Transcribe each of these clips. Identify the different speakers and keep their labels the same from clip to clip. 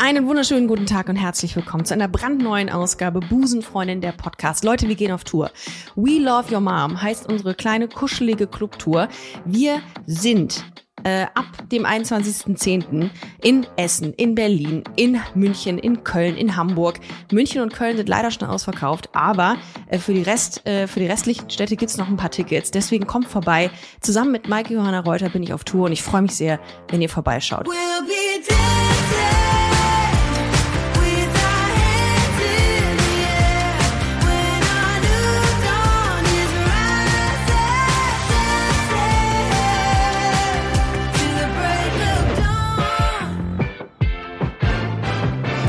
Speaker 1: Einen wunderschönen guten Tag und herzlich willkommen zu einer brandneuen Ausgabe Busenfreundin der Podcast. Leute, wir gehen auf Tour. We Love Your Mom heißt unsere kleine kuschelige Clubtour. Wir sind äh, ab dem 21.10. in Essen, in Berlin, in München, in Köln, in Hamburg. München und Köln sind leider schon ausverkauft, aber äh, für, die Rest, äh, für die restlichen Städte gibt's noch ein paar Tickets. Deswegen kommt vorbei. Zusammen mit Maike Johanna Reuter bin ich auf Tour und ich freue mich sehr, wenn ihr vorbeischaut.
Speaker 2: We'll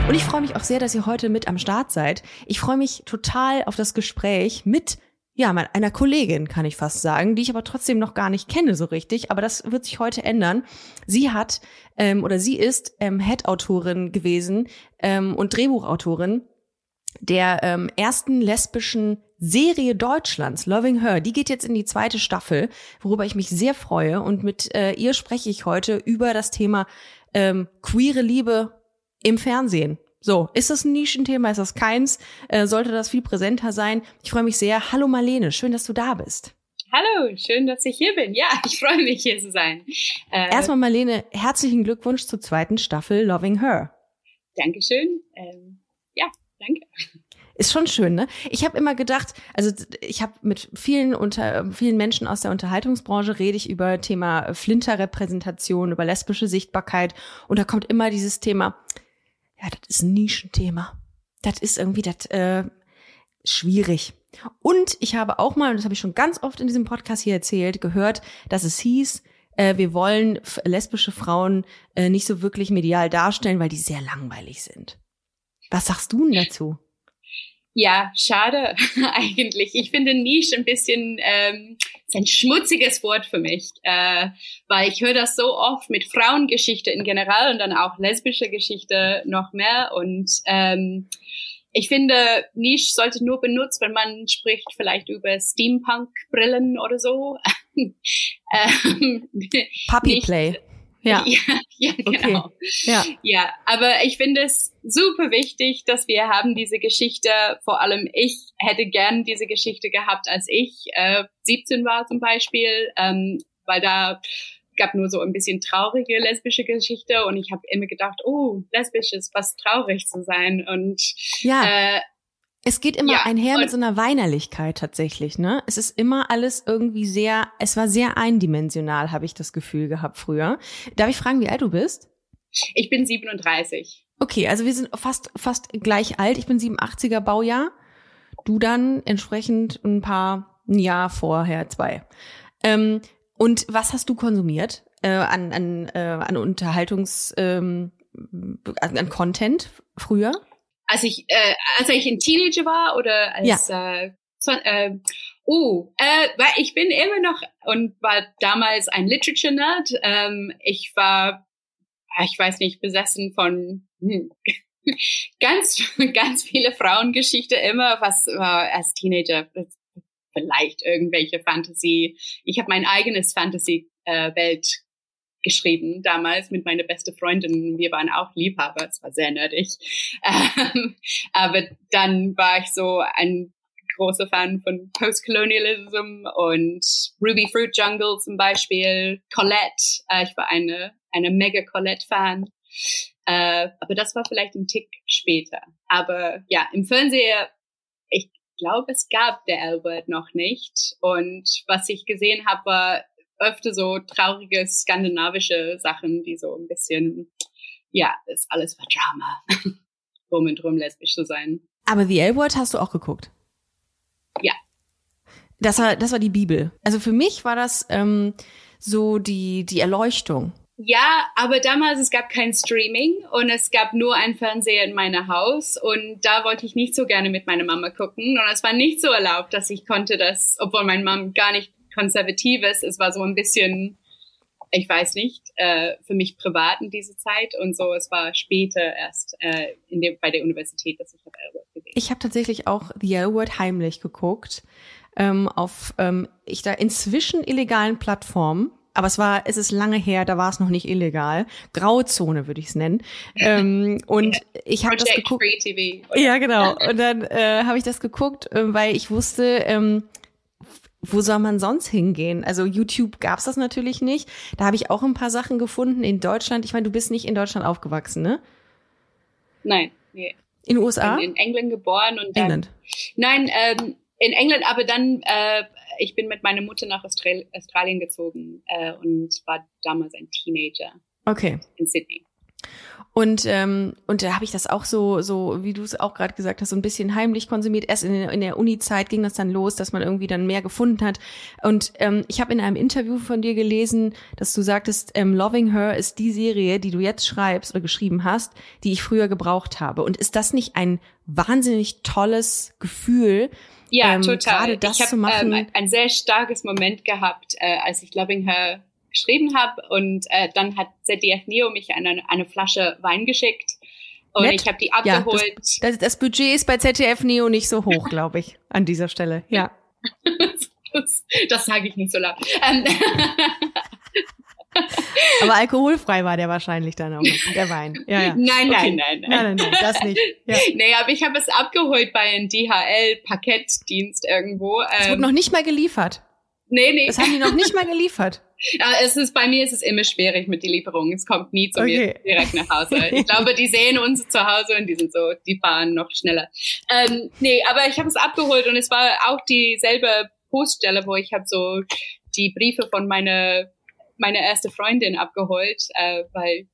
Speaker 1: Und ich freue mich auch sehr, dass ihr heute mit am Start seid. Ich freue mich total auf das Gespräch mit ja, einer Kollegin, kann ich fast sagen, die ich aber trotzdem noch gar nicht kenne so richtig. Aber das wird sich heute ändern. Sie hat ähm, oder sie ist ähm, Head-Autorin gewesen ähm, und Drehbuchautorin der ähm, ersten lesbischen Serie Deutschlands, Loving Her. Die geht jetzt in die zweite Staffel, worüber ich mich sehr freue. Und mit äh, ihr spreche ich heute über das Thema ähm, queere Liebe im Fernsehen. So, ist das ein Nischenthema? Ist das keins? Äh, sollte das viel präsenter sein? Ich freue mich sehr. Hallo Marlene, schön, dass du da bist.
Speaker 3: Hallo, schön, dass ich hier bin. Ja, ich freue mich, hier zu sein. Äh,
Speaker 1: Erstmal Marlene, herzlichen Glückwunsch zur zweiten Staffel Loving Her.
Speaker 3: Dankeschön. Ähm, ja, danke.
Speaker 1: Ist schon schön, ne? Ich habe immer gedacht, also ich habe mit vielen unter vielen Menschen aus der Unterhaltungsbranche rede ich über Thema Flinterrepräsentation, über lesbische Sichtbarkeit und da kommt immer dieses Thema, ja, das ist ein Nischenthema. Das ist irgendwie das äh, schwierig. Und ich habe auch mal, und das habe ich schon ganz oft in diesem Podcast hier erzählt, gehört, dass es hieß, äh, wir wollen lesbische Frauen äh, nicht so wirklich medial darstellen, weil die sehr langweilig sind. Was sagst du denn dazu?
Speaker 3: Ja, schade eigentlich. Ich finde Nische ein bisschen ähm, ist ein schmutziges Wort für mich, äh, weil ich höre das so oft mit Frauengeschichte in general und dann auch lesbische Geschichte noch mehr. Und ähm, ich finde, Nische sollte nur benutzt, wenn man spricht vielleicht über Steampunk-Brillen oder so. ähm,
Speaker 1: Puppy Play. Ja,
Speaker 3: ja, ja
Speaker 1: Okay.
Speaker 3: genau.
Speaker 1: ja.
Speaker 3: Ja, aber ich finde es super wichtig, dass wir haben diese Geschichte, vor allem ich hätte gern diese Geschichte gehabt, als ich äh, 17 war zum Beispiel, ähm, weil da gab nur so ein bisschen traurige lesbische Geschichte und ich habe immer gedacht, oh, lesbisch ist was traurig zu sein und
Speaker 1: Ja,
Speaker 3: äh,
Speaker 1: es geht immer
Speaker 3: ja,
Speaker 1: einher mit so einer Weinerlichkeit tatsächlich, ne? Es ist immer alles irgendwie sehr, es war sehr eindimensional, habe ich das Gefühl gehabt früher. Darf ich fragen, wie alt du bist?
Speaker 3: ich bin 37.
Speaker 1: Okay, also wir sind fast fast gleich alt. Ich bin 87er Baujahr. Du dann entsprechend ein paar ein Jahr vorher zwei. Ähm, und was hast du konsumiert äh, an an äh, an Unterhaltungs ähm, an, an Content früher?
Speaker 3: Als ich äh, als ich ein Teenager war oder als äh, so, äh, oh äh, weil ich bin immer noch und war damals ein Literature Nerd. Ähm, ich war ich weiß nicht besessen von hm, ganz ganz viele Frauengeschichte immer was war als Teenager vielleicht irgendwelche Fantasy ich habe mein eigenes Fantasy äh, Welt geschrieben damals mit meiner beste Freundin. Wir waren auch Liebhaber, es war sehr nerdig. Ähm, aber dann war ich so ein großer Fan von Postcolonialism und Ruby Fruit Jungle zum Beispiel, Colette. Äh, ich war eine, eine mega Colette-Fan. Äh, aber das war vielleicht ein Tick später. Aber ja, im Fernseher, ich glaube, es gab der L-Word noch nicht. Und was ich gesehen habe, war öfter so traurige skandinavische Sachen, die so ein bisschen, ja, ist alles war Drama. Rum und drum lesbisch zu sein.
Speaker 1: Aber The L-Word hast du auch geguckt?
Speaker 3: Ja.
Speaker 1: Das war, das war die Bibel. Also für mich war das ähm, so die, die Erleuchtung.
Speaker 3: Ja, aber damals es gab kein Streaming und es gab nur ein Fernseher in meinem Haus und da wollte ich nicht so gerne mit meiner Mama gucken und es war nicht so erlaubt, dass ich konnte das, obwohl meine Mom gar nicht konservativ ist, es war so ein bisschen, ich weiß nicht, äh, für mich privat in dieser Zeit und so, es war später erst äh, in dem, bei der Universität, dass ich habe Elwood gesehen.
Speaker 1: Ich habe tatsächlich auch The L-Word heimlich geguckt. Ähm, auf ähm, ich da inzwischen illegalen Plattformen. aber es war, es ist lange her, da war es noch nicht illegal. Grauzone würde ich es nennen. Ähm, und ich habe das geguckt.
Speaker 3: Free TV.
Speaker 1: Ja, genau. Und dann äh, habe ich das geguckt, äh, weil ich wusste, ähm, wo soll man sonst hingehen? Also YouTube gab's das natürlich nicht. Da habe ich auch ein paar Sachen gefunden in Deutschland. Ich meine, du bist nicht in Deutschland aufgewachsen, ne?
Speaker 3: Nein, nee.
Speaker 1: In den USA?
Speaker 3: In, in England geboren und dann,
Speaker 1: England.
Speaker 3: Nein, ähm, in England, aber dann, äh, ich bin mit meiner Mutter nach Austral Australien gezogen äh, und war damals ein Teenager
Speaker 1: Okay.
Speaker 3: in Sydney.
Speaker 1: Und ähm, und da habe ich das auch so so wie du es auch gerade gesagt hast so ein bisschen heimlich konsumiert. Erst in, der- in der Uni-Zeit ging das dann los, dass man irgendwie dann mehr gefunden hat. Und ähm, ich habe in einem Interview von dir gelesen, dass du sagtest, ähm, Loving Her ist die Serie, die du jetzt schreibst oder geschrieben hast, die ich früher gebraucht habe. Und ist das nicht ein wahnsinnig tolles Gefühl?
Speaker 3: Ja,
Speaker 1: Ähm,
Speaker 3: total. ich habe ähm, ein sehr starkes Moment gehabt, äh, als ich Loving Her geschrieben habe und äh, dann hat ZDF Neo mich eine, eine Flasche Wein geschickt und
Speaker 1: Nett.
Speaker 3: ich habe die
Speaker 1: Ja, das-
Speaker 3: abgeholt.
Speaker 1: Das, das Budget ist bei ZDF Neo nicht so hoch, glaube ich, an dieser Stelle. Ja.
Speaker 3: das das sage ich nicht so laut. Ähm,
Speaker 1: Aber alkoholfrei war der wahrscheinlich dann auch noch, der Wein. Ja, ja.
Speaker 3: Nein,
Speaker 1: Okay.
Speaker 3: nein, nein, nein.
Speaker 1: Nein, nein, nein, das nicht. Ja.
Speaker 3: Nee, aber ich habe es abgeholt bei einem DHL-Paketdienst irgendwo.
Speaker 1: Es wurde
Speaker 3: Ähm,
Speaker 1: noch nicht mal geliefert.
Speaker 3: nee, nee.
Speaker 1: Das haben die noch nicht mal geliefert.
Speaker 3: Ja, es ist, bei mir ist es immer schwierig mit der Lieferung. Es kommt nie zu mir
Speaker 1: Okay.
Speaker 3: direkt nach Hause. Ich glaube, die sehen uns zu Hause und die sind so, die fahren noch schneller. Ähm, nee, aber ich habe es abgeholt und es war auch dieselbe Poststelle, wo ich habe so die Briefe von meiner meine erste Freundin abgeholt, äh, weil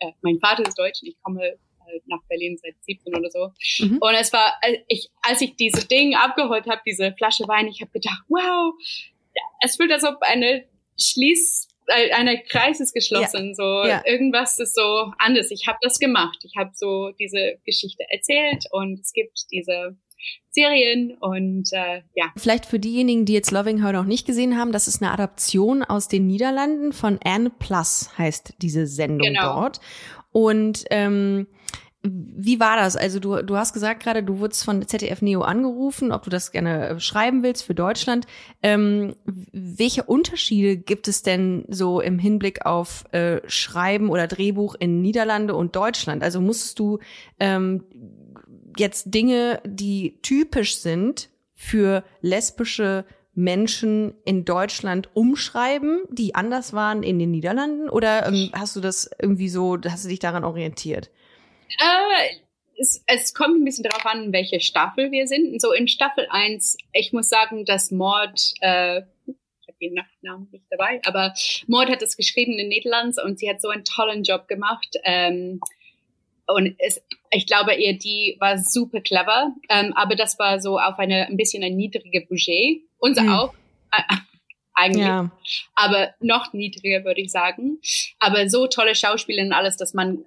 Speaker 3: äh, mein Vater ist deutsch und ich komme äh, nach Berlin seit 17 oder so.
Speaker 1: Mhm.
Speaker 3: Und es war, äh, ich, als ich diese Ding abgeholt habe, diese Flasche Wein, ich habe gedacht, wow, es fühlt als ob eine Schließ, äh, eine Kreis ist geschlossen, so
Speaker 1: Ja.
Speaker 3: irgendwas ist so anders. Ich habe das gemacht. Ich habe so diese Geschichte erzählt und es gibt diese Serien und äh, ja,
Speaker 1: Vielleicht für diejenigen, die jetzt Loving Her noch nicht gesehen haben, das ist eine Adaption aus den Niederlanden von Anne Plus, heißt diese Sendung
Speaker 3: Genau.
Speaker 1: dort. Und ähm, wie war das? Also du, du hast gesagt gerade, du wurdest von ZDF Neo angerufen, ob du das gerne äh, schreiben willst für Deutschland. Ähm, welche Unterschiede gibt es denn so im Hinblick auf äh, Schreiben oder Drehbuch in Niederlande und Deutschland? Also musstest du ähm, jetzt Dinge, die typisch sind für lesbische Menschen in Deutschland umschreiben, die anders waren in den Niederlanden? Oder ähm, hast du das irgendwie so, hast du dich daran orientiert?
Speaker 3: Äh, es, es kommt ein bisschen darauf an, welche Staffel wir sind. So in Staffel 1, ich muss sagen, dass Mord, äh, ich habe den Nachnamen nicht dabei, aber Mord hat es geschrieben in den Niederlanden und sie hat so einen tollen Job gemacht. Ähm, und es, ich glaube, ihr die war super clever, ähm, aber das war so auf eine ein bisschen ein niedriges Budget. Unser
Speaker 1: Hm.
Speaker 3: auch. Äh, eigentlich
Speaker 1: Ja,
Speaker 3: aber noch niedriger, würde ich sagen. Aber so tolle Schauspieler und alles, dass man,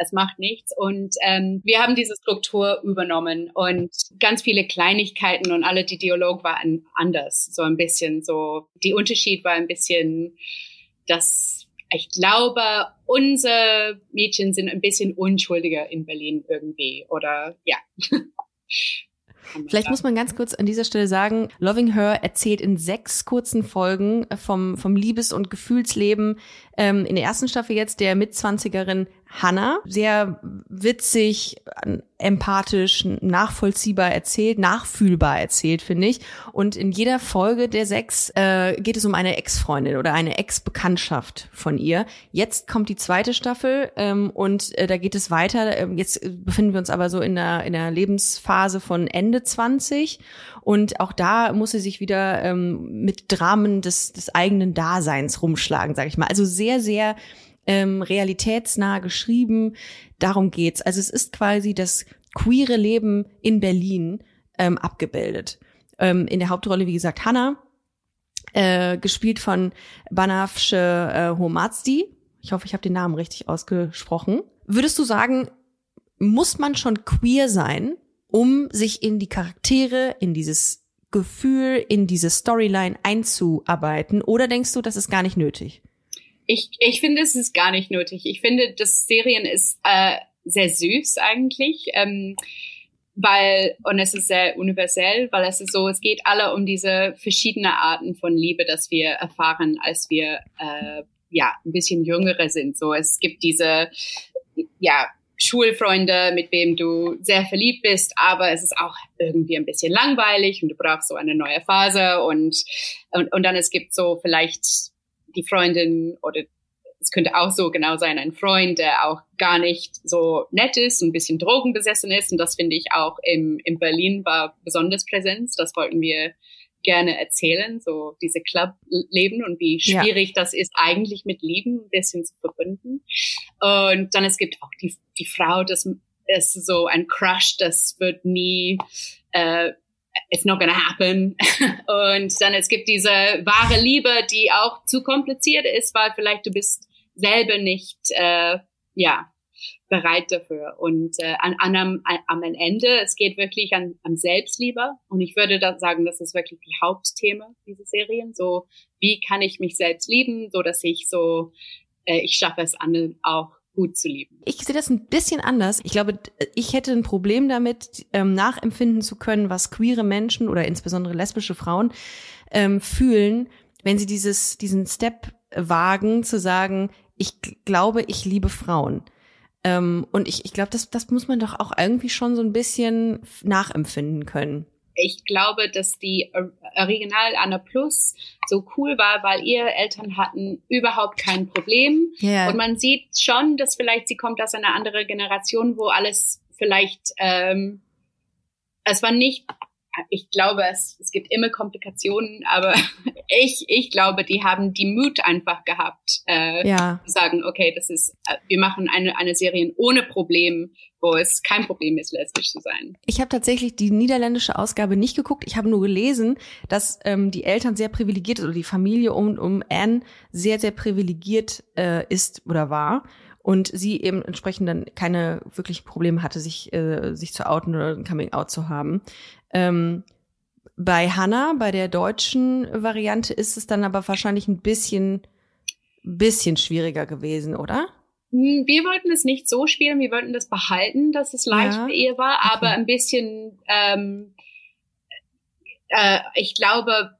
Speaker 3: es macht nichts. Und ähm, wir haben diese Struktur übernommen und ganz viele Kleinigkeiten und alle die Dialog waren anders. So ein bisschen so, die Unterschied war ein bisschen, dass ich glaube, unsere Mädchen sind ein bisschen unschuldiger in Berlin irgendwie oder ja.
Speaker 1: Vielleicht muss man ganz kurz an dieser Stelle sagen, Loving Her erzählt in sechs kurzen Folgen vom, vom Liebes- und Gefühlsleben ähm, in der ersten Staffel jetzt der Mitzwanzigerin Hannah. Sehr witzig, empathisch, nachvollziehbar erzählt, nachfühlbar erzählt, finde ich. Und in jeder Folge der sechs äh, geht es um eine Ex-Freundin oder eine Ex-Bekanntschaft von ihr. Jetzt kommt die zweite Staffel ähm, und äh, da geht es weiter. Ähm, jetzt befinden wir uns aber so in der, in der Lebensphase von Ende 20 und auch da muss sie sich wieder ähm, mit Dramen des, des eigenen Daseins rumschlagen, sag ich mal. Also sehr, sehr ähm, realitätsnah geschrieben. Darum geht's. Also es ist quasi das queere Leben in Berlin ähm, abgebildet. Ähm, in der Hauptrolle, wie gesagt, Hannah, äh, gespielt von Banafsche äh, Homazdi. Ich hoffe, ich habe den Namen richtig ausgesprochen. Würdest du sagen, muss man schon queer sein, um sich in die Charaktere, in dieses Gefühl, in diese Storyline einzuarbeiten? Oder denkst du, das ist gar nicht nötig?
Speaker 3: Ich, ich finde, es ist gar nicht nötig. Ich finde, das Serien ist äh, sehr süß eigentlich. Ähm, weil, und es ist sehr universell, weil es ist so, es geht alle um diese verschiedene Arten von Liebe, dass wir erfahren, als wir, äh, ja, ein bisschen jüngere sind. So, es gibt diese, ja, Schulfreunde, mit wem du sehr verliebt bist, aber es ist auch irgendwie ein bisschen langweilig und du brauchst so eine neue Phase und, und, und dann es gibt so vielleicht die Freundin oder es könnte auch so genau sein, ein Freund, der auch gar nicht so nett ist, ein bisschen drogenbesessen ist. Und das finde ich auch im, in Berlin war besonders präsent. Das wollten wir gerne erzählen, so diese Club-Leben und wie
Speaker 1: Ja.
Speaker 3: schwierig das ist, eigentlich mit Lieben ein bisschen zu verbinden. Und dann es gibt auch die, die Frau, das ist so ein Crush, das wird nie, äh, it's not gonna happen. Und dann es gibt diese wahre Liebe, die auch zu kompliziert ist, weil vielleicht du bist selber nicht, äh, ja, bereit dafür. Und äh, an, an, am, am Ende, es geht wirklich an, an Selbstliebe. Und ich würde da sagen, das ist wirklich die Hauptthema dieser Serien. So, wie kann ich mich selbst lieben, so dass ich so, äh, ich schaffe es anderen auch gut zu lieben.
Speaker 1: Ich sehe das ein bisschen anders. Ich glaube, ich hätte ein Problem damit, ähm, nachempfinden zu können, was queere Menschen oder insbesondere lesbische Frauen ähm, fühlen, wenn sie dieses, diesen Step wagen, zu sagen, ich glaube, ich liebe Frauen. Ähm, und ich, ich glaube, das, das muss man doch auch irgendwie schon so ein bisschen nachempfinden können.
Speaker 3: ich glaube, dass die Or- Original Anna Plus so cool war, weil ihre Eltern hatten überhaupt kein Problem.
Speaker 1: Ja,
Speaker 3: Und man sieht schon, dass vielleicht sie kommt aus einer anderen Generation, wo alles vielleicht, ähm, es war nicht, ich glaube, es, es gibt immer Komplikationen, aber ich, ich glaube, die haben die Mut einfach gehabt, äh,
Speaker 1: ja.
Speaker 3: zu sagen, okay, das ist, äh, wir machen eine, eine Serie ohne Problem, wo es kein Problem ist, lesbisch zu sein.
Speaker 1: Ich habe tatsächlich die niederländische Ausgabe nicht geguckt. Ich habe nur gelesen, dass ähm, die Eltern sehr privilegiert oder die Familie um, um Anne sehr, sehr privilegiert äh, ist oder war. Und sie eben entsprechend dann keine wirklichen Probleme hatte, sich, äh, sich zu outen oder ein Coming Out zu haben. Ähm, bei Hannah, bei der deutschen Variante, ist es dann aber wahrscheinlich ein bisschen, bisschen schwieriger gewesen, oder?
Speaker 3: Hm, Wir wollten es nicht so spielen, wir wollten das behalten, dass es leicht
Speaker 1: Ja,
Speaker 3: für ihr war,
Speaker 1: okay.
Speaker 3: aber ein bisschen, ähm, äh, ich glaube,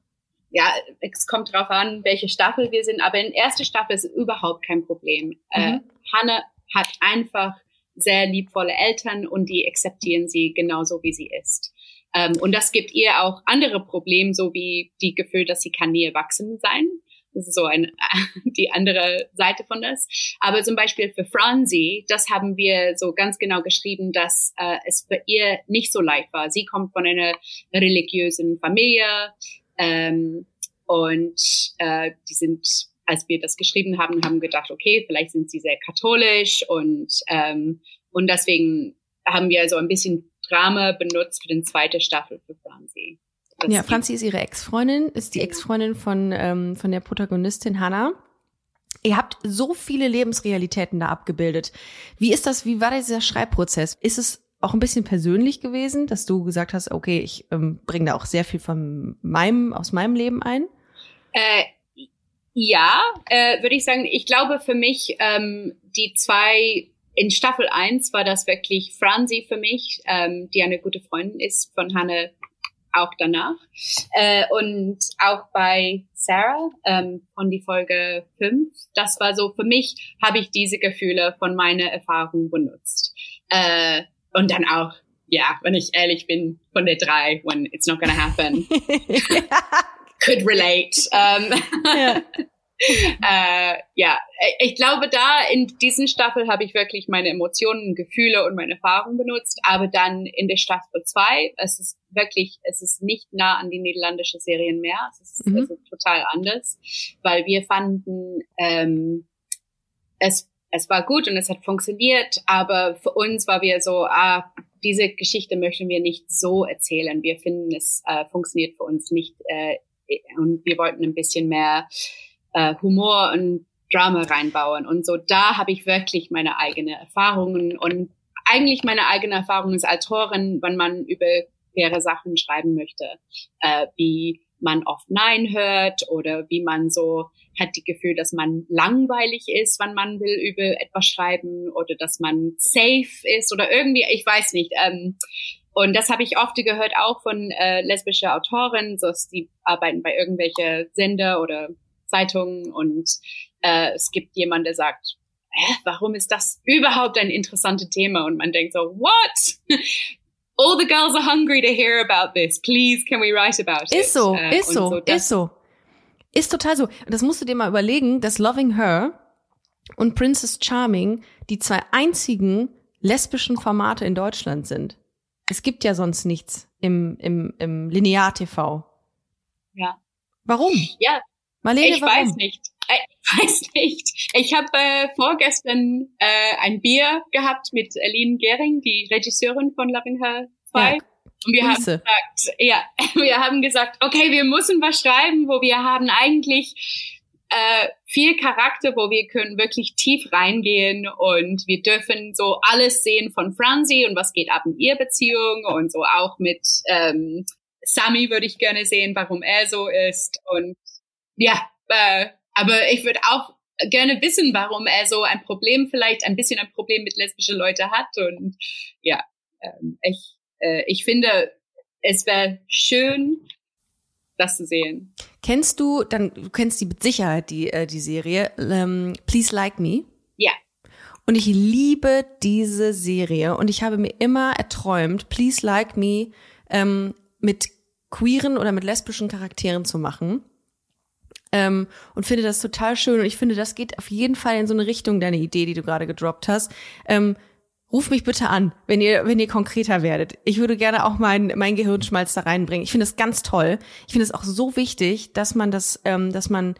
Speaker 3: ja, es kommt drauf an, welche Staffel wir sind, aber in erster Staffel ist überhaupt kein Problem. Äh, Hannah hat einfach sehr liebvolle Eltern und die akzeptieren sie genauso, wie sie ist. Ähm, und das gibt ihr auch andere Probleme, so wie die Gefühl, dass sie kann nie erwachsen sein. Das ist so ein, die andere Seite von das. Aber zum Beispiel für Franzi, das haben wir so ganz genau geschrieben, dass äh, es für ihr nicht so leicht war. Sie kommt von einer religiösen Familie ähm, und äh, die sind, als wir das geschrieben haben, haben gedacht, okay, vielleicht sind sie sehr katholisch und ähm, und deswegen haben wir so ein bisschen Drama benutzt für den zweite Staffel für Franzi. Das
Speaker 1: Ja, Franzi ist ihre Ex-Freundin, ist die
Speaker 3: Genau.
Speaker 1: Ex-Freundin von, ähm, von der Protagonistin Hannah. Ihr habt so viele Lebensrealitäten da abgebildet. Wie ist das, wie war dieser Schreibprozess? Ist es auch ein bisschen persönlich gewesen, dass du gesagt hast, okay, ich ähm, bringe da auch sehr viel von meinem, aus meinem Leben ein?
Speaker 3: Äh, ja, äh, würde ich sagen. Ich glaube für mich, ähm, die zwei in Staffel 1 war das wirklich Franzi für mich, ähm, die eine gute Freundin ist von Hanne auch danach. Äh, und auch bei Sarah ähm, von die Folge 5. Das war so, für mich habe ich diese Gefühle von meiner Erfahrung benutzt. Äh, und dann auch, ja, wenn ich ehrlich bin, von der drei, when it's not gonna happen, could relate. Ähm,
Speaker 1: ja.
Speaker 3: äh, ja, ich glaube, da in diesen Staffel habe ich wirklich meine Emotionen, Gefühle und meine Erfahrungen benutzt. Aber dann in der Staffel zwei, es ist wirklich, es ist nicht nah an die niederländische Serien mehr. Es ist,
Speaker 1: Mhm.
Speaker 3: es ist total anders, weil wir fanden, ähm, es, es war gut und es hat funktioniert, aber für uns war wir so, ah, diese Geschichte möchten wir nicht so erzählen. Wir finden, es äh, funktioniert für uns nicht äh, und wir wollten ein bisschen mehr äh, Humor und Drama reinbauen. Und so da habe ich wirklich meine eigenen Erfahrungen und eigentlich meine eigene Erfahrung als Autorin, wenn man über queere Sachen schreiben möchte, äh, wie man oft Nein hört oder wie man so hat die Gefühl, dass man langweilig ist, wenn man will über etwas schreiben oder dass man safe ist oder irgendwie, ich weiß nicht. Ähm, Und das habe ich oft gehört auch von äh, lesbischen Autoren, so die arbeiten bei irgendwelche Sender oder Zeitungen und äh, es gibt jemand, der sagt, Hä, warum ist das überhaupt ein interessantes Thema? Und man denkt so, what? All the girls are hungry to hear about this. Please, can we write about it?
Speaker 1: Ist so,
Speaker 3: Äh,
Speaker 1: ist so,
Speaker 3: das-
Speaker 1: ist so. Ist total so. Und das musst du dir mal überlegen, dass Loving Her und Princess Charming die zwei einzigen lesbischen Formate in Deutschland sind. Es gibt ja sonst nichts im, im, im Linear-TV.
Speaker 3: Ja.
Speaker 1: Warum?
Speaker 3: Ja,
Speaker 1: Marlene,
Speaker 3: ich
Speaker 1: warum?
Speaker 3: weiß nicht. Äh, Ich weiß nicht. Ich habe äh, vorgestern äh, ein Bier gehabt mit Aline Gehring, die Regisseurin von Loving Her 2.
Speaker 1: Ja,
Speaker 3: Und wir haben
Speaker 1: Grüße.
Speaker 3: gesagt, ja, wir haben gesagt, okay, wir müssen was schreiben, wo wir haben eigentlich äh, viel Charakter, wo wir können wirklich tief reingehen und wir dürfen so alles sehen von Franzi und was geht ab in ihr Beziehung und so auch mit ähm, Sammy würde ich gerne sehen, warum er so ist und ja, äh, aber ich würde auch gerne wissen, warum er so ein Problem vielleicht ein bisschen ein Problem mit lesbischen Leuten hat und ja, ähm, ich äh, ich finde, es wäre schön, das zu sehen.
Speaker 1: Kennst du, dann, du kennst die mit Sicherheit, die, äh, die Serie, ähm, Please Like Me?
Speaker 3: Ja.
Speaker 1: Und ich liebe diese Serie und ich habe mir immer erträumt, Please Like Me ähm, mit queeren oder mit lesbischen Charakteren zu machen. Ähm, und finde das total schön und ich finde, das geht auf jeden Fall in so eine Richtung, deine Idee, die du gerade gedroppt hast. Ähm, ruf mich bitte an, wenn ihr, wenn ihr konkreter werdet. Ich würde gerne auch mein, mein Gehirnschmalz da reinbringen. Ich finde das ganz toll. Ich finde es auch so wichtig, dass man das, ähm, dass man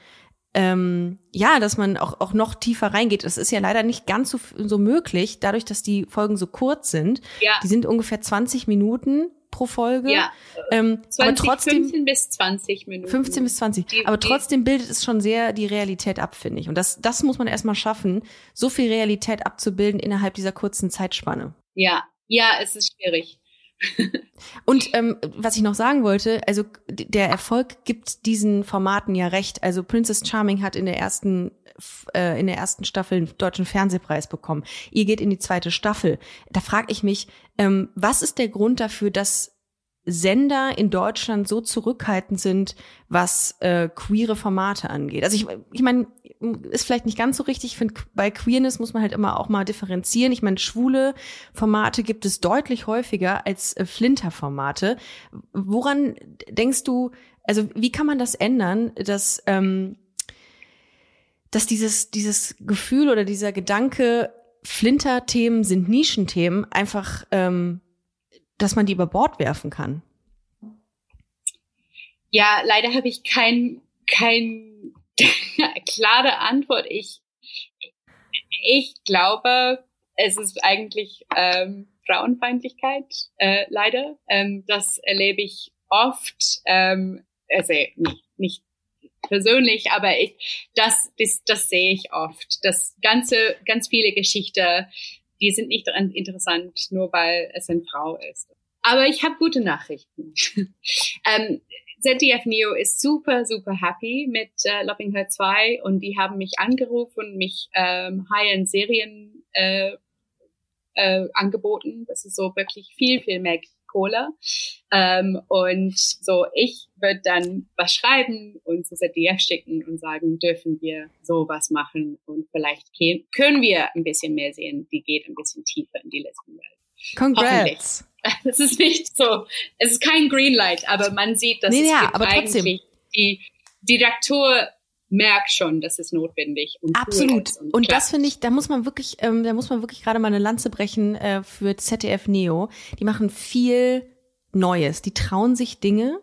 Speaker 1: ähm, ja, dass man auch, auch noch tiefer reingeht. Das ist ja leider nicht ganz so, so möglich, dadurch, dass die Folgen so kurz sind.
Speaker 3: Ja.
Speaker 1: Die sind ungefähr 20 Minuten pro Folge.
Speaker 3: Ja,
Speaker 1: Ähm,
Speaker 3: 20,
Speaker 1: aber trotzdem
Speaker 3: 15 bis 20 Minuten.
Speaker 1: 15 bis 20.
Speaker 3: Die-
Speaker 1: aber trotzdem bildet es schon sehr die Realität ab, finde ich. Und das, das muss man erstmal schaffen, so viel Realität abzubilden innerhalb dieser kurzen Zeitspanne.
Speaker 3: Ja, ja, es ist schwierig.
Speaker 1: Und ähm, was ich noch sagen wollte, also der Erfolg gibt diesen Formaten ja recht. Also Princess Charming hat in der ersten äh, in der ersten Staffel einen deutschen Fernsehpreis bekommen. Ihr geht in die zweite Staffel. Da frage ich mich, ähm, was ist der Grund dafür, dass Sender in Deutschland so zurückhaltend sind, was äh, queere Formate angeht. Also ich, ich meine, ist vielleicht nicht ganz so richtig. Ich finde, bei Queerness muss man halt immer auch mal differenzieren. Ich meine, schwule Formate gibt es deutlich häufiger als äh, Flinter-Formate. Woran denkst du, also wie kann man das ändern, dass, ähm, dass dieses, dieses Gefühl oder dieser Gedanke, Flinter-Themen sind Nischenthemen, einfach ähm, dass man die über Bord werfen kann.
Speaker 3: Ja, leider habe ich kein, kein klare Antwort. Ich, ich glaube, es ist eigentlich ähm, Frauenfeindlichkeit, äh, leider. Ähm, das erlebe ich oft, ähm, also nicht, nicht persönlich, aber ich, das, das, das sehe ich oft. Das ganze, ganz viele Geschichten, die sind nicht interessant, nur weil es eine Frau ist. Aber ich habe gute Nachrichten. ähm, ZDF Neo ist super, super happy mit äh, Loving Her 2 und die haben mich angerufen, mich ähm, High-End Serien äh, äh, angeboten. Das ist so wirklich viel, viel mehr Kohle. Ähm, und so, ich würde dann was schreiben und zu ZDF schicken und sagen, dürfen wir sowas machen und vielleicht können wir ein bisschen mehr sehen. Die geht ein bisschen tiefer in die Lesbenwelt.
Speaker 1: Congrats.
Speaker 3: Es ist nicht so, es ist kein Greenlight, aber man sieht, dass
Speaker 1: Nee,
Speaker 3: es
Speaker 1: ja,
Speaker 3: gibt
Speaker 1: aber trotzdem.
Speaker 3: die Direktor merkt schon, dass es notwendig und cool
Speaker 1: Absolut.
Speaker 3: ist
Speaker 1: Und,
Speaker 3: klappt.
Speaker 1: das finde ich, da muss man wirklich, ähm, da muss man wirklich gerade mal eine Lanze brechen äh, für ZDF Neo. Die machen viel Neues. Die trauen sich Dinge.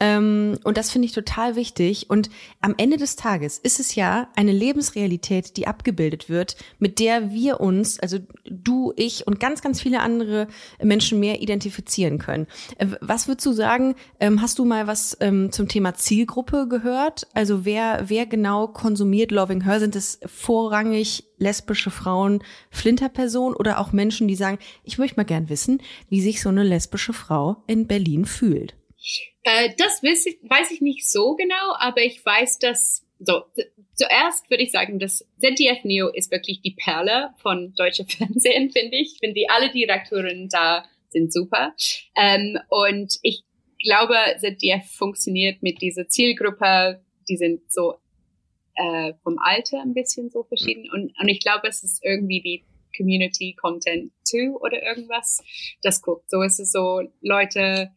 Speaker 1: Ähm, und das finde ich total wichtig. Und am Ende des Tages ist es ja eine Lebensrealität, die abgebildet wird, mit der wir uns, also du, ich und ganz, ganz viele andere Menschen mehr identifizieren können. Äh, Was würdest du sagen? Ähm, hast du mal was ähm, zum Thema Zielgruppe gehört? Also wer, wer genau konsumiert Loving Her? Sind es vorrangig lesbische Frauen, Flinterpersonen oder auch Menschen, die sagen, ich möchte mal gern wissen, wie sich so eine lesbische Frau in Berlin fühlt?
Speaker 3: Äh, das weiß ich, weiß ich nicht so genau, aber ich weiß, dass so zuerst würde ich sagen, dass ZDF Neo ist wirklich die Perle von deutscher Fernsehen, finde ich. Ich finde, die alle Direktoren da sind super. Ähm, und ich glaube, ZDF funktioniert mit dieser Zielgruppe, die sind so äh, vom Alter ein bisschen so verschieden. Und, und ich glaube, es ist irgendwie die Community Content 2 oder irgendwas, das guckt. So ist es so Leute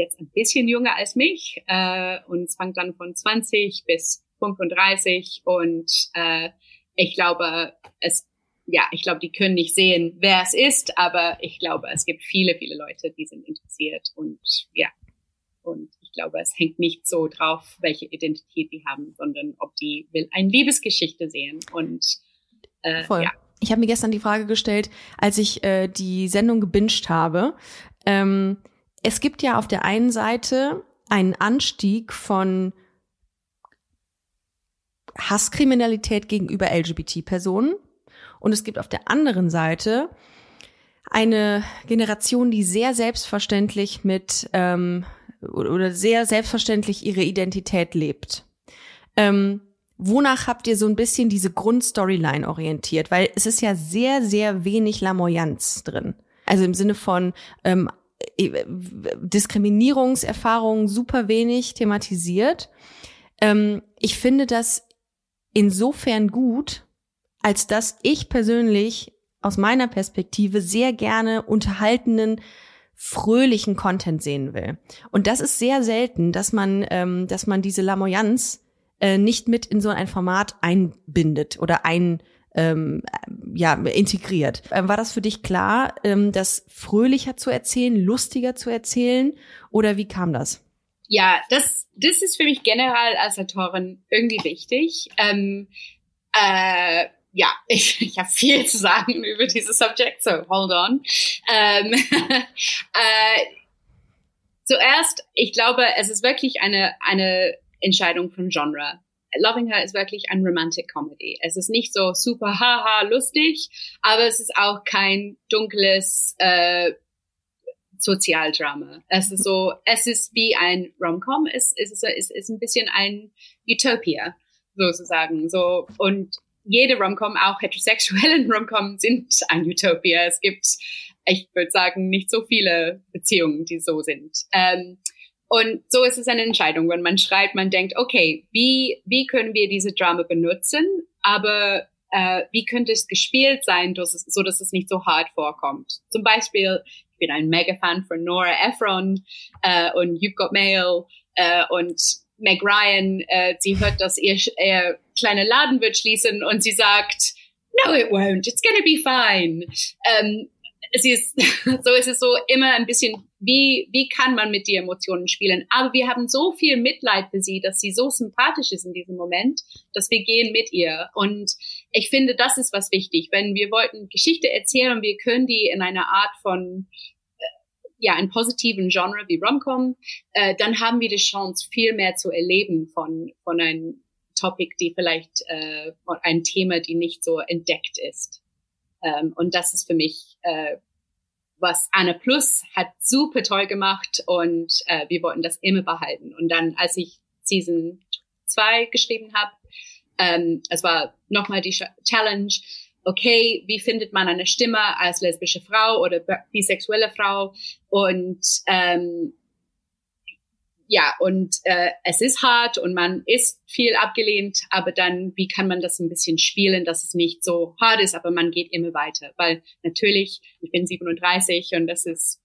Speaker 3: jetzt ein bisschen jünger als mich äh, und es fängt dann von 20 bis 35 und äh, ich glaube, es ja, ich glaube, die können nicht sehen, wer es ist, aber ich glaube, es gibt viele, viele Leute, die sind interessiert und ja, und ich glaube, es hängt nicht so drauf, welche Identität die haben, sondern ob die will eine Liebesgeschichte sehen und äh,
Speaker 1: Voll.
Speaker 3: ja.
Speaker 1: Ich habe mir gestern die Frage gestellt, als ich äh, die Sendung gebinged habe. Ähm, es gibt ja auf der einen Seite einen Anstieg von Hasskriminalität gegenüber LGBT-Personen und es gibt auf der anderen Seite eine Generation, die sehr selbstverständlich mit ähm, oder sehr selbstverständlich ihre Identität lebt. Ähm, wonach habt ihr so ein bisschen diese Grundstoryline orientiert? Weil es ist ja sehr, sehr wenig Lamoyanz drin. Also im Sinne von ähm, äh, Diskriminierungserfahrungen super wenig thematisiert. Ähm, ich finde das insofern gut, als dass ich persönlich aus meiner Perspektive sehr gerne unterhaltenden, fröhlichen Content sehen will. Und das ist sehr selten, dass man, ähm, dass man diese Lamoyanz äh, nicht mit in so ein Format einbindet oder ein ähm, ja integriert. Ähm, war das für dich klar, ähm, das fröhlicher zu erzählen, lustiger zu erzählen oder wie kam das?
Speaker 3: Ja, das, das ist für mich generell als Autorin irgendwie wichtig. Ähm, äh, ja, ich, ich habe viel zu sagen über dieses Subject, so hold on. Ähm, äh, zuerst, ich glaube, es ist wirklich eine, eine Entscheidung von Genre. Loving Her ist wirklich ein Romantic Comedy. Es ist nicht so super haha lustig, aber es ist auch kein dunkles äh, Sozialdrama. Es ist so, es ist wie ein Rom-Com, es, es, ist, es ist ein bisschen ein Utopia, sozusagen. So, und jede Rom-Com, auch heterosexuelle Rom-Com, sind ein Utopia. Es gibt, ich würde sagen, nicht so viele Beziehungen, die so sind. Ähm, und so ist es eine Entscheidung, wenn man schreibt, man denkt, okay, wie, wie können wir diese Drama benutzen, aber äh, wie könnte es gespielt sein, dass es, so dass es nicht so hart vorkommt. Zum Beispiel, ich bin ein Mega-Fan von Nora Ephron äh, und You've Got Mail äh, und Meg Ryan, äh, sie hört, dass ihr, ihr kleiner Laden wird schließen und sie sagt, no, it won't, it's gonna be fine. Ähm, sie ist, so ist es so immer ein bisschen, wie, wie kann man mit die Emotionen spielen? Aber wir haben so viel Mitleid für sie, dass sie so sympathisch ist in diesem Moment, dass wir gehen mit ihr. Und ich finde, das ist was wichtig. Wenn wir wollten Geschichte erzählen wir können die in einer Art von, äh, ja, einen positiven Genre wie Romcom, äh, dann haben wir die Chance, viel mehr zu erleben von, von einem Topic, die vielleicht, äh, ein Thema, die nicht so entdeckt ist. Ähm, und das ist für mich, äh, was Anne Plus hat super toll gemacht und äh, wir wollten das immer behalten. Und dann, als ich Season 2 geschrieben habe, ähm, es war nochmal die Ch- Challenge, okay, wie findet man eine Stimme als lesbische Frau oder bi- bisexuelle Frau? Und ähm, ja, und äh, es ist hart und man ist viel abgelehnt, aber dann, wie kann man das ein bisschen spielen, dass es nicht so hart ist, aber man geht immer weiter. Weil natürlich, ich bin 37 und das ist,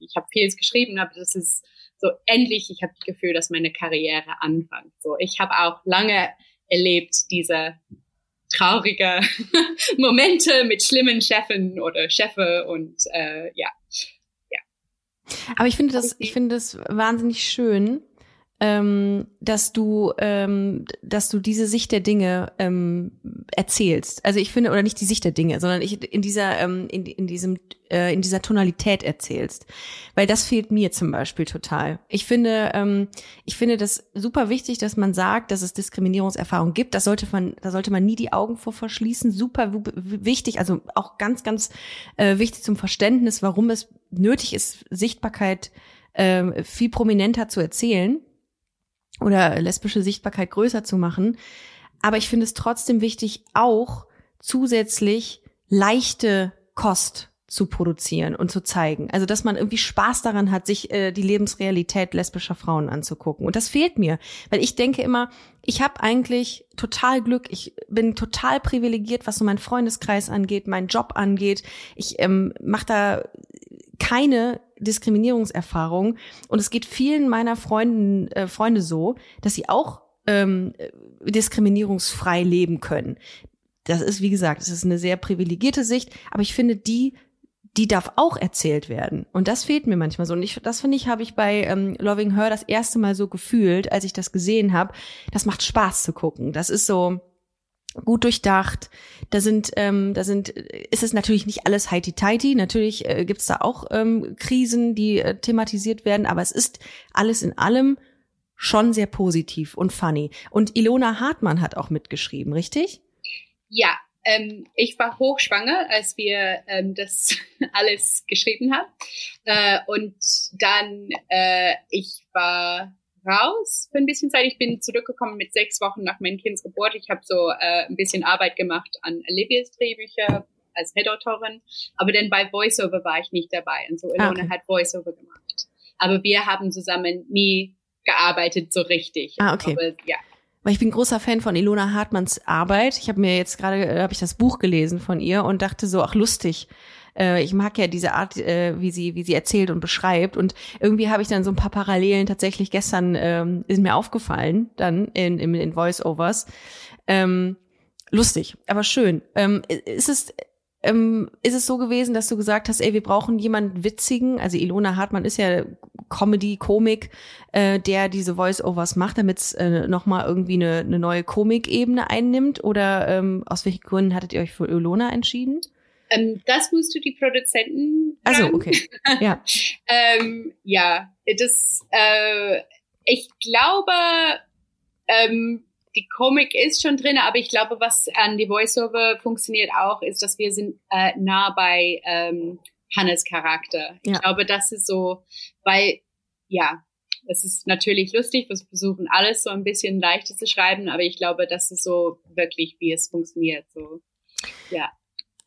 Speaker 3: ich habe vieles geschrieben, aber das ist so endlich, ich habe das Gefühl, dass meine Karriere anfängt. So, ich habe auch lange erlebt, diese traurige Momente mit schlimmen Chefen oder Chefe und äh, ja.
Speaker 1: Aber ich finde das, ich finde das wahnsinnig schön, ähm, dass du, ähm, dass du diese Sicht der Dinge ähm, erzählst. Also ich finde, oder nicht die Sicht der Dinge, sondern ich in dieser, ähm, in, in diesem, äh, in dieser Tonalität erzählst, weil das fehlt mir zum Beispiel total. Ich finde, ähm, ich finde das super wichtig, dass man sagt, dass es Diskriminierungserfahrung gibt. Das sollte man, da sollte man nie die Augen vor verschließen. Super wichtig, also auch ganz, ganz äh, wichtig zum Verständnis, warum es nötig ist, Sichtbarkeit äh, viel prominenter zu erzählen oder lesbische Sichtbarkeit größer zu machen. Aber ich finde es trotzdem wichtig, auch zusätzlich leichte Kost zu produzieren und zu zeigen. Also dass man irgendwie Spaß daran hat, sich äh, die Lebensrealität lesbischer Frauen anzugucken. Und das fehlt mir, weil ich denke immer, ich habe eigentlich total Glück. Ich bin total privilegiert, was so mein Freundeskreis angeht, meinen Job angeht. Ich ähm, mache da keine Diskriminierungserfahrung. Und es geht vielen meiner Freunden, äh, Freunde so, dass sie auch ähm, diskriminierungsfrei leben können. Das ist, wie gesagt, es ist eine sehr privilegierte Sicht, aber ich finde, die, die darf auch erzählt werden. Und das fehlt mir manchmal so. Und ich, das finde ich, habe ich bei ähm, Loving Her das erste Mal so gefühlt, als ich das gesehen habe. Das macht Spaß zu gucken. Das ist so, gut durchdacht. Da sind, ähm, da sind, ist es natürlich nicht alles heiti tighty. Natürlich äh, gibt's da auch ähm, Krisen, die äh, thematisiert werden, aber es ist alles in allem schon sehr positiv und funny. Und Ilona Hartmann hat auch mitgeschrieben, richtig?
Speaker 3: Ja, ähm, ich war hochschwanger, als wir ähm, das alles geschrieben haben. Äh, und dann, äh, ich war raus für ein bisschen Zeit. Ich bin zurückgekommen mit sechs Wochen nach meinem Kindes Geburt. Ich habe so äh, ein bisschen Arbeit gemacht an Olivias Drehbücher als Head-Autorin. Aber dann bei Voiceover war ich nicht dabei. Und so Ilona
Speaker 1: okay.
Speaker 3: hat Voiceover gemacht. Aber wir haben zusammen nie gearbeitet so richtig.
Speaker 1: Ah, okay.
Speaker 3: Aber, ja.
Speaker 1: Weil ich bin großer Fan von Ilona Hartmanns Arbeit. Ich habe mir jetzt gerade, äh, habe ich das Buch gelesen von ihr und dachte so, ach lustig. Äh, ich mag ja diese Art, äh, wie sie, wie sie erzählt und beschreibt. Und irgendwie habe ich dann so ein paar Parallelen tatsächlich gestern ähm, ist mir aufgefallen, dann in, in, in Voice-Overs. Ähm, lustig, aber schön. Ähm, ist es ähm, ist es so gewesen, dass du gesagt hast, ey, wir brauchen jemanden witzigen, also Ilona Hartmann ist ja Comedy, Komik, äh, der diese Voice-Overs macht, damit es äh, nochmal irgendwie eine, eine neue Komikebene einnimmt? Oder ähm, aus welchen Gründen hattet ihr euch für Ilona entschieden?
Speaker 3: Ähm, das musst du die Produzenten
Speaker 1: Also,
Speaker 3: fragen.
Speaker 1: okay. Ja.
Speaker 3: ähm, ja, das, äh, ich glaube, ähm, die Komik ist schon drin, aber ich glaube, was an die Voiceover funktioniert auch, ist, dass wir sind äh, nah bei ähm, Hannes Charakter. Ich
Speaker 1: Ja.
Speaker 3: glaube, das ist so, weil, ja, es ist natürlich lustig, wir versuchen alles so ein bisschen leichter zu schreiben, aber ich glaube, das ist so wirklich, wie es funktioniert. So, ja.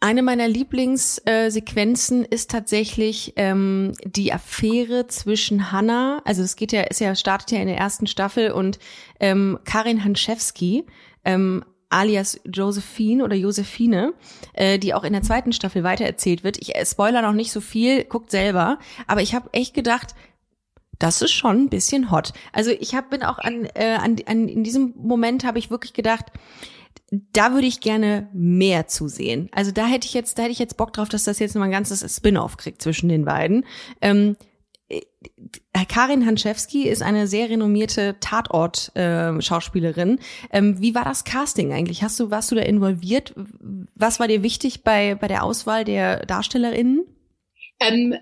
Speaker 1: Eine meiner Lieblingssequenzen ist tatsächlich ähm, die Affäre zwischen Hannah, also es geht ja, ist ja, startet ja in der ersten Staffel und ähm, Karin Hanschewski, ähm, alias Josephine oder Josephine, äh, die auch in der zweiten Staffel weitererzählt wird. Ich äh, spoiler noch nicht so viel, guckt selber, aber ich habe echt gedacht, das ist schon ein bisschen hot. Also ich hab, bin auch an, äh, an, an in diesem Moment habe ich wirklich gedacht, da würde ich gerne mehr zu sehen. Also da hätte ich jetzt, da hätte ich jetzt Bock drauf, dass das jetzt mal ein ganzes Spin-off kriegt zwischen den beiden. Ähm, äh, Karin Hanschewski ist eine sehr renommierte Tatort-Schauspielerin. ähm, wie war das Casting eigentlich? Hast du, warst du da involviert? Was war dir wichtig bei, bei der Auswahl der DarstellerInnen?
Speaker 3: Ähm,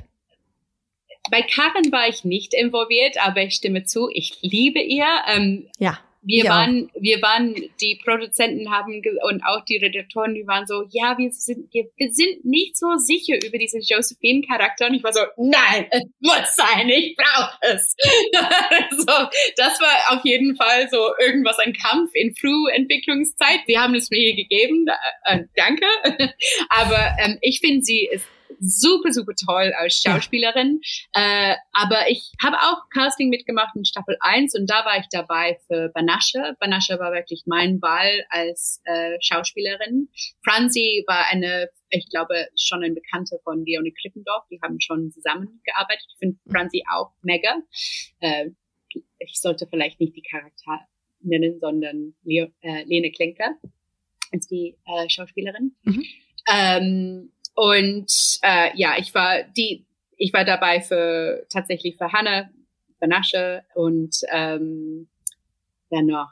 Speaker 3: bei Karen war ich nicht involviert, aber ich stimme zu, ich liebe ihr. Ähm,
Speaker 1: Ja.
Speaker 3: Wir
Speaker 1: auch.
Speaker 3: waren, wir waren, die Produzenten haben und auch die Redaktoren, die waren so, ja, wir sind, wir, wir sind nicht so sicher über diesen Josephine-Charakter. Und ich war so, nein, es muss sein, ich brauche es. so, das war auf jeden Fall so irgendwas, ein Kampf in Frühentwicklungszeit. Sie haben es mir gegeben, äh, äh, danke. Aber ähm, ich finde, sie ist super, super toll als
Speaker 1: Ja.
Speaker 3: Schauspielerin. Äh, aber ich habe auch Casting mitgemacht in Staffel 1 und da war ich dabei für Banasche. Banasche war wirklich mein Wahl als äh, Schauspielerin. Franzi war eine, ich glaube, schon eine Bekannte von Leonie Klippendorf. Die haben schon zusammengearbeitet. Ich finde Franzi auch mega. Äh, ich sollte vielleicht nicht die Charakter nennen, sondern Leo, äh, Lene Klenker als die äh, Schauspielerin.
Speaker 1: Mhm.
Speaker 3: Ähm, und äh, ja, ich war die, ich war dabei für tatsächlich für Hannah, Banasche und ähm, wer noch?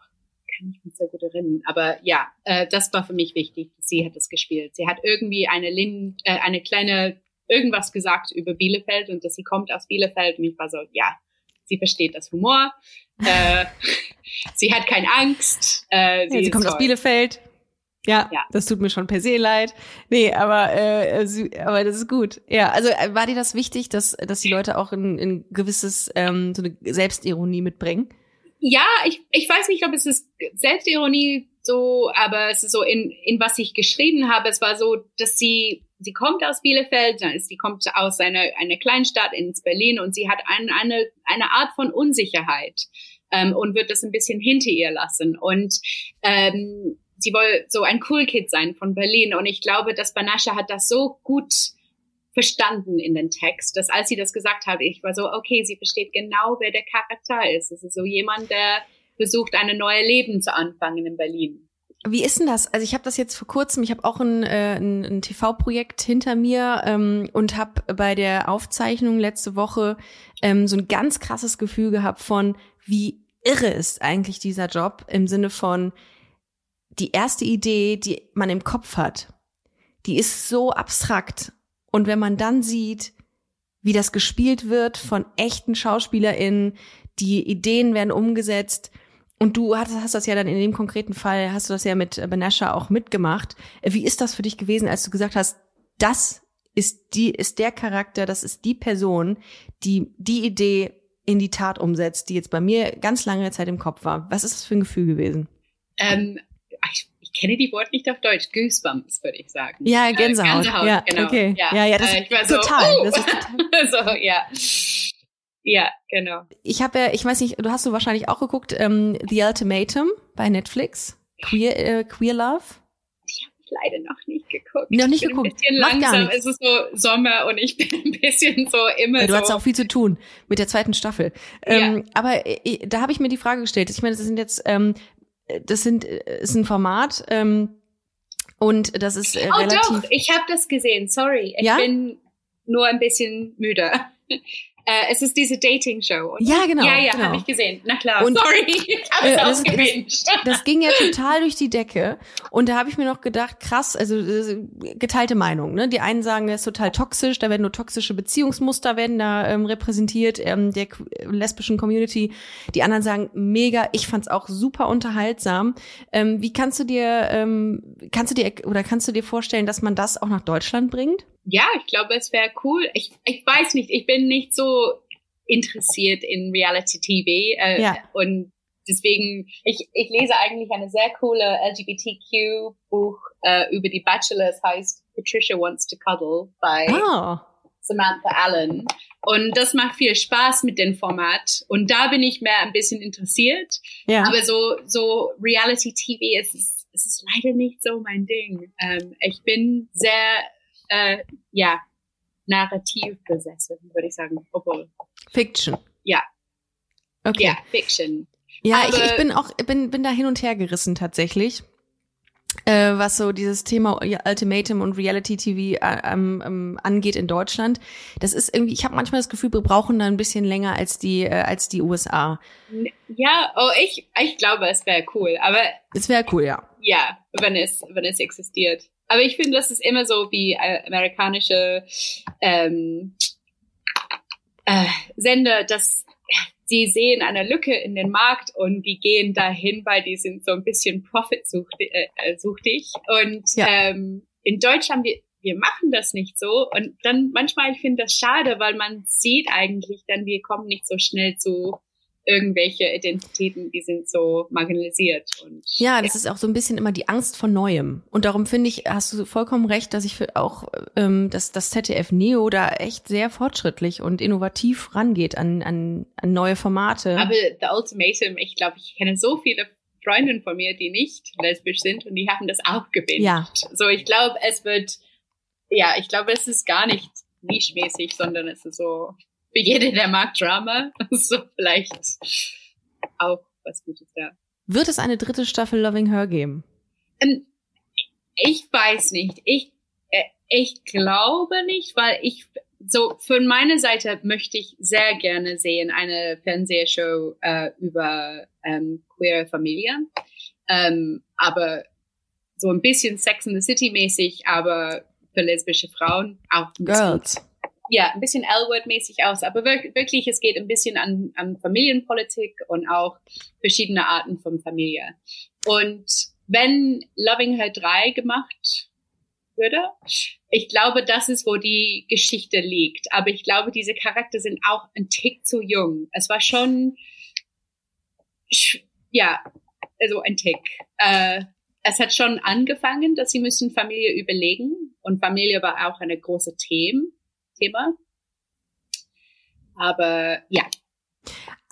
Speaker 3: Kann ich mich so gut erinnern. Aber ja, äh, das war für mich wichtig. Sie hat das gespielt. Sie hat irgendwie eine Lin, äh, eine kleine irgendwas gesagt über Bielefeld und dass sie kommt aus Bielefeld und ich war so, ja, sie versteht das Humor. äh, sie hat keine Angst. Äh,
Speaker 1: Ja, sie kommt aus
Speaker 3: toll.
Speaker 1: Bielefeld. Ja,
Speaker 3: Ja.
Speaker 1: das tut mir schon per se leid. Nee, aber, äh, sie- aber das ist gut. Ja, also äh, war dir das wichtig, dass, dass die Leute auch ein, ein gewisses, ähm, so eine Selbstironie mitbringen?
Speaker 3: Ja, ich, ich weiß nicht, ob es ist Selbstironie so, aber es ist so in, in was ich geschrieben habe, es war so, dass sie sie kommt aus Bielefeld, dann ist, sie kommt aus einer, einer Kleinstadt ins Berlin und sie hat ein, eine, eine Art von Unsicherheit ähm, und wird das ein bisschen hinter ihr lassen. Und ähm, sie will so ein Cool Kid sein von Berlin. Und ich glaube, dass Banasha hat das so gut verstanden in den Text, dass als sie das gesagt hat, ich war so, okay, sie versteht genau, wer der Charakter ist. Es ist so jemand, der versucht, eine neue Leben zu anfangen in Berlin.
Speaker 1: Wie ist denn das? Also ich habe das jetzt vor kurzem, ich habe auch ein, äh, ein, ein TV-Projekt hinter mir ähm, und habe bei der Aufzeichnung letzte Woche ähm, so ein ganz krasses Gefühl gehabt von, wie irre ist eigentlich dieser Job im Sinne von die erste Idee, die man im Kopf hat, die ist so abstrakt. Und wenn man dann sieht, wie das gespielt wird von echten SchauspielerInnen, die Ideen werden umgesetzt, und du hast, hast das ja dann in dem konkreten Fall, hast du das ja mit Benascha auch mitgemacht. Wie ist das für dich gewesen, als du gesagt hast, das ist die, ist der Charakter, das ist die Person, die die Idee in die Tat umsetzt, die jetzt bei mir ganz lange Zeit im Kopf war. Was ist das für ein Gefühl gewesen?
Speaker 3: Ähm, ich, ich kenne die Worte nicht auf Deutsch. Goosebumps, würde ich sagen.
Speaker 1: Ja,
Speaker 3: Äh,
Speaker 1: Gänsehaut.
Speaker 3: Gänsehaut,
Speaker 1: Ja,
Speaker 3: genau.
Speaker 1: okay.
Speaker 3: Ja,
Speaker 1: Ja, ja, das
Speaker 3: äh,
Speaker 1: ist
Speaker 3: ich war so,
Speaker 1: total,
Speaker 3: oh.
Speaker 1: das ist
Speaker 3: so, ja. Ja, genau.
Speaker 1: Ich habe ja, ich weiß nicht, du hast du wahrscheinlich auch geguckt, ähm, The Ultimatum bei Netflix, Queer, äh, Queer Love.
Speaker 3: Die habe ich leider noch nicht geguckt.
Speaker 1: Noch nicht
Speaker 3: ich bin
Speaker 1: geguckt.
Speaker 3: Ein bisschen langsam. Es ist so Sommer und ich bin ein bisschen so immer
Speaker 1: Ja, du
Speaker 3: so.
Speaker 1: hattest auch viel zu tun mit der zweiten Staffel. Ähm, aber äh, da habe ich mir die Frage gestellt. Ich meine, das sind jetzt, ähm, das sind, äh, ist ein Format ähm, und das ist äh,
Speaker 3: oh
Speaker 1: relativ.
Speaker 3: doch, ich habe das gesehen. Sorry, ich
Speaker 1: Ja?
Speaker 3: bin nur ein bisschen müde. Äh, es ist diese Dating-Show.
Speaker 1: Ja, genau,
Speaker 3: Ja, ja,
Speaker 1: genau.
Speaker 3: habe ich gesehen. Na klar.
Speaker 1: Und-
Speaker 3: Sorry, ich habe
Speaker 1: Äh,
Speaker 3: es
Speaker 1: das-
Speaker 3: ausgewünscht.
Speaker 1: Das ging ja total durch die Decke. Und da habe ich mir noch gedacht, krass, also äh, geteilte Meinung. Ne? Die einen sagen, das ist total toxisch, da werden nur toxische Beziehungsmuster werden da ähm, repräsentiert, ähm, der lesbischen Community. Die anderen sagen, mega, ich fand's auch super unterhaltsam. Ähm, wie kannst du dir, ähm, kannst du dir oder kannst du dir vorstellen, dass man das auch nach Deutschland bringt?
Speaker 3: Ja, ich glaube, es wäre cool. Ich, ich weiß nicht, ich bin nicht so interessiert in Reality TV. Äh,
Speaker 1: Ja.
Speaker 3: Und deswegen, ich, ich lese eigentlich eine sehr coole LGBTQ-Buch äh, über die Bachelor. Es heißt Patricia Wants to Cuddle bei
Speaker 1: Ah,
Speaker 3: Samantha Allen. Und das macht viel Spaß mit dem Format. Und da bin ich mehr ein bisschen interessiert.
Speaker 1: ja.
Speaker 3: Aber so, so Reality TV ist es, es ist leider nicht so mein Ding. Ähm, ich bin sehr, äh, ja, narrativ besessen, würde ich sagen. Obwohl,
Speaker 1: Fiction.
Speaker 3: Ja.
Speaker 1: Okay.
Speaker 3: ja, Fiction.
Speaker 1: Ja, ich,
Speaker 3: Aber-
Speaker 1: ich bin auch bin bin da hin und her gerissen tatsächlich. Äh, was so dieses Thema Ultimatum und Reality TV äh, ähm, ähm, angeht in Deutschland, das ist irgendwie, ich habe manchmal das Gefühl, wir brauchen da ein bisschen länger als die äh, als die USA.
Speaker 3: Ja, oh, ich, ich glaube, es wäre cool. Aber
Speaker 1: Das wäre cool, ja.
Speaker 3: ja, wenn es, wenn es existiert. Aber ich finde, das ist immer so wie äh, amerikanische ähm, äh, Sender, dass sie sehen eine Lücke in den Markt und die gehen dahin, weil die sind so ein bisschen profitsuchtig. Äh, äh, suchtig. und
Speaker 1: Ja.
Speaker 3: ähm, in Deutschland, wir, wir machen das nicht so. Und dann manchmal, ich finde das schade, weil man sieht eigentlich dann, wir kommen nicht so schnell zu irgendwelche Identitäten, die sind so marginalisiert. Und
Speaker 1: Ja, das ist auch so ein bisschen immer die Angst vor Neuem. Und darum finde ich, hast du vollkommen recht, dass ich für auch, ähm, dass das ZDF Neo da echt sehr fortschrittlich und innovativ rangeht an, an, an neue Formate.
Speaker 3: Aber The Ultimatum, ich glaube, ich kenne so viele Freundinnen von mir, die nicht lesbisch sind und die haben das auch gebinged.
Speaker 1: Ja.
Speaker 3: So, ich glaube, es wird, ja, ich glaube, es ist gar nicht nischmäßig, sondern es ist so, jede, der mag Drama, so vielleicht auch was Gutes da.
Speaker 1: Wird es eine dritte Staffel Loving Her geben?
Speaker 3: Ähm, Ich weiß nicht. Ich, äh, ich glaube nicht, weil ich so von meiner Seite möchte ich sehr gerne sehen eine Fernsehshow äh, über ähm, queere Familien, ähm, aber so ein bisschen Sex in the City mäßig, aber für lesbische Frauen auch
Speaker 1: Girls.
Speaker 3: Ja, ein bisschen L-Word-mäßig aus, aber wir- wirklich, es geht ein bisschen an, an Familienpolitik und auch verschiedene Arten von Familie. Und wenn Loving Her 3 gemacht würde, ich glaube, das ist, wo die Geschichte liegt. Aber ich glaube, diese Charakter sind auch ein Tick zu jung. Es war schon, sch- ja, also ein Tick. Äh, es hat schon angefangen, dass sie müssen Familie überlegen und Familie war auch eine große Thema. Thema. Aber ja,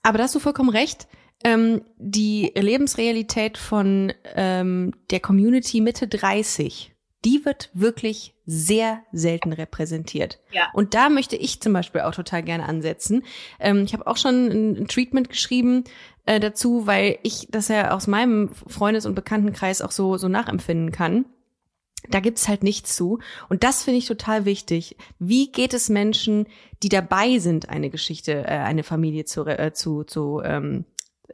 Speaker 1: Aber da hast du vollkommen recht. Ähm, die Lebensrealität von ähm, der Community Mitte 30, die wird wirklich sehr selten repräsentiert.
Speaker 3: Ja.
Speaker 1: Und da möchte ich zum Beispiel auch total gerne ansetzen. Ähm, ich habe auch schon ein, ein Treatment geschrieben äh, dazu, weil ich das ja aus meinem Freundes- und Bekanntenkreis auch so, so nachempfinden kann. Da gibt's halt nichts zu. Und das finde ich total wichtig. Wie geht es Menschen, die dabei sind, eine Geschichte, äh, eine Familie zu, äh, zu, zu, ähm,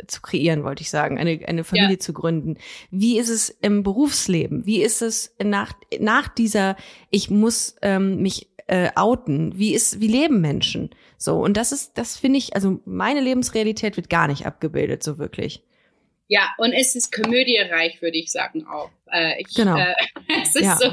Speaker 1: zu kreieren, wollte ich sagen, eine, eine Familie zu gründen. Wie ist es im Berufsleben? Wie ist es nach, nach dieser, ich muss ähm, mich äh, outen? Wie ist, wie leben Menschen? So, und das ist, das finde ich, also meine Lebensrealität wird gar nicht abgebildet, so wirklich.
Speaker 3: Ja, und es ist komödiereich, würde ich sagen auch. Äh, ich,
Speaker 1: Genau.
Speaker 3: Äh, es ist
Speaker 1: Ja.
Speaker 3: so,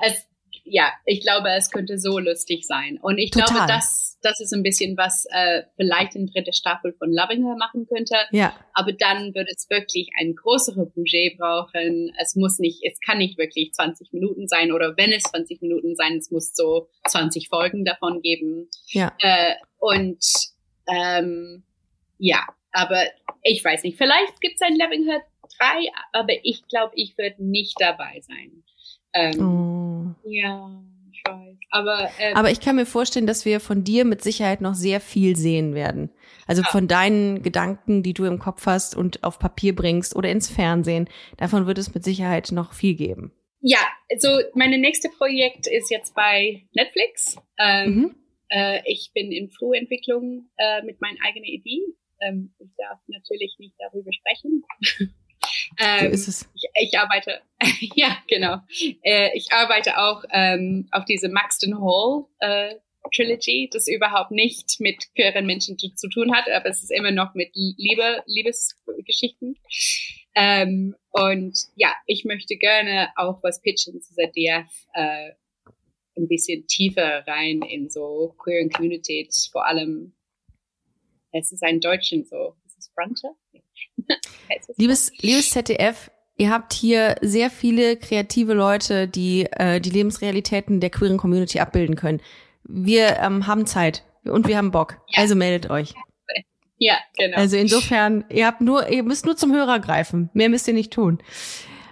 Speaker 3: es, ja, ich glaube, es könnte so lustig sein. Und ich
Speaker 1: Total.
Speaker 3: glaube, das, das ist ein bisschen, was äh, vielleicht eine dritte Staffel von Loving Her machen könnte.
Speaker 1: Ja,
Speaker 3: Aber dann wird es wirklich ein größeres Budget brauchen. Es muss nicht, es kann nicht wirklich 20 Minuten sein oder wenn es 20 Minuten sein, es muss so 20 Folgen davon geben.
Speaker 1: ja.
Speaker 3: Äh, und ähm, ja, aber ich weiß nicht. Vielleicht gibt es ein Loving Her 3, aber ich glaube, ich werde nicht dabei sein. Ähm,
Speaker 1: Oh.
Speaker 3: Ja, ich weiß. Aber, äh,
Speaker 1: Aber ich kann mir vorstellen, dass wir von dir mit Sicherheit noch sehr viel sehen werden. Also
Speaker 3: Ja.
Speaker 1: von deinen Gedanken, die du im Kopf hast und auf Papier bringst oder ins Fernsehen. Davon wird es mit Sicherheit noch viel geben.
Speaker 3: ja, also meine nächste Projekt ist jetzt bei Netflix. Ähm,
Speaker 1: Mhm.
Speaker 3: äh, ich bin in Frühentwicklung äh, mit meinen eigenen Ideen. Ähm, ich darf natürlich nicht darüber sprechen.
Speaker 1: So
Speaker 3: ähm,
Speaker 1: ist es.
Speaker 3: ich, ich arbeite, ja, genau. Äh, ich arbeite auch ähm, auf diese Maxton Hall äh, Trilogy, das überhaupt nicht mit queeren Menschen zu, zu tun hat, aber es ist immer noch mit Liebe, Liebesgeschichten. Ähm, und ja, ich möchte gerne auch was pitchen zu der DF, äh, ein bisschen tiefer rein in so queeren Community, vor allem, es ist ein Deutschen so, ist es es
Speaker 1: Liebes, liebes ZDF, ihr habt hier sehr viele kreative Leute, die äh, die Lebensrealitäten der queeren Community abbilden können. Wir ähm, haben Zeit und wir haben Bock.
Speaker 3: Ja.
Speaker 1: Also meldet euch.
Speaker 3: Ja, genau.
Speaker 1: Also insofern, ihr habt nur, ihr müsst nur zum Hörer greifen. Mehr müsst ihr nicht tun.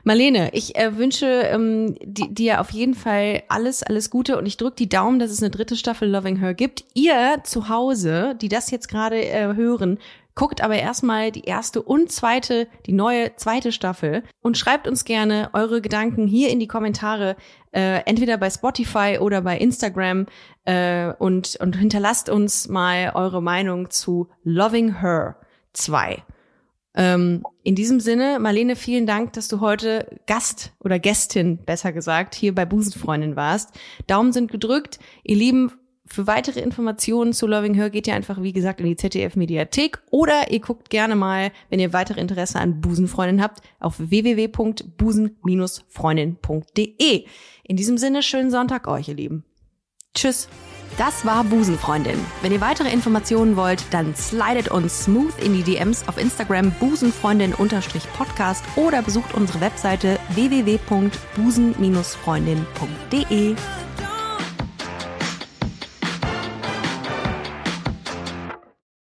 Speaker 1: Marlene, ich äh, wünsche ähm, di- dir auf jeden Fall alles, alles Gute und ich drücke die Daumen, dass es eine dritte Staffel Loving Her gibt. Ihr zu Hause, die das jetzt gerade äh, hören, guckt aber erstmal die erste und zweite, die neue zweite Staffel und schreibt uns gerne eure Gedanken hier in die Kommentare, äh, entweder bei Spotify oder bei Instagram äh, und, und hinterlasst uns mal eure Meinung zu Loving Her 2. Ähm, in diesem Sinne, Marlene, vielen Dank, dass du heute Gast oder Gästin, besser gesagt, hier bei Busenfreundin warst. Daumen sind gedrückt. Ihr Lieben, für weitere Informationen zu Loving Her geht ihr einfach, wie gesagt, in die ZDF Mediathek oder ihr guckt gerne mal, wenn ihr weitere Interesse an Busenfreundin habt, auf www.busen-freundin.de. In diesem Sinne, schönen Sonntag euch, ihr Lieben. Tschüss. Das war Busenfreundin. Wenn ihr weitere Informationen wollt, dann slidet uns smooth in die DMs auf Instagram busenfreundin-podcast oder besucht unsere Webseite www.busen-freundin.de.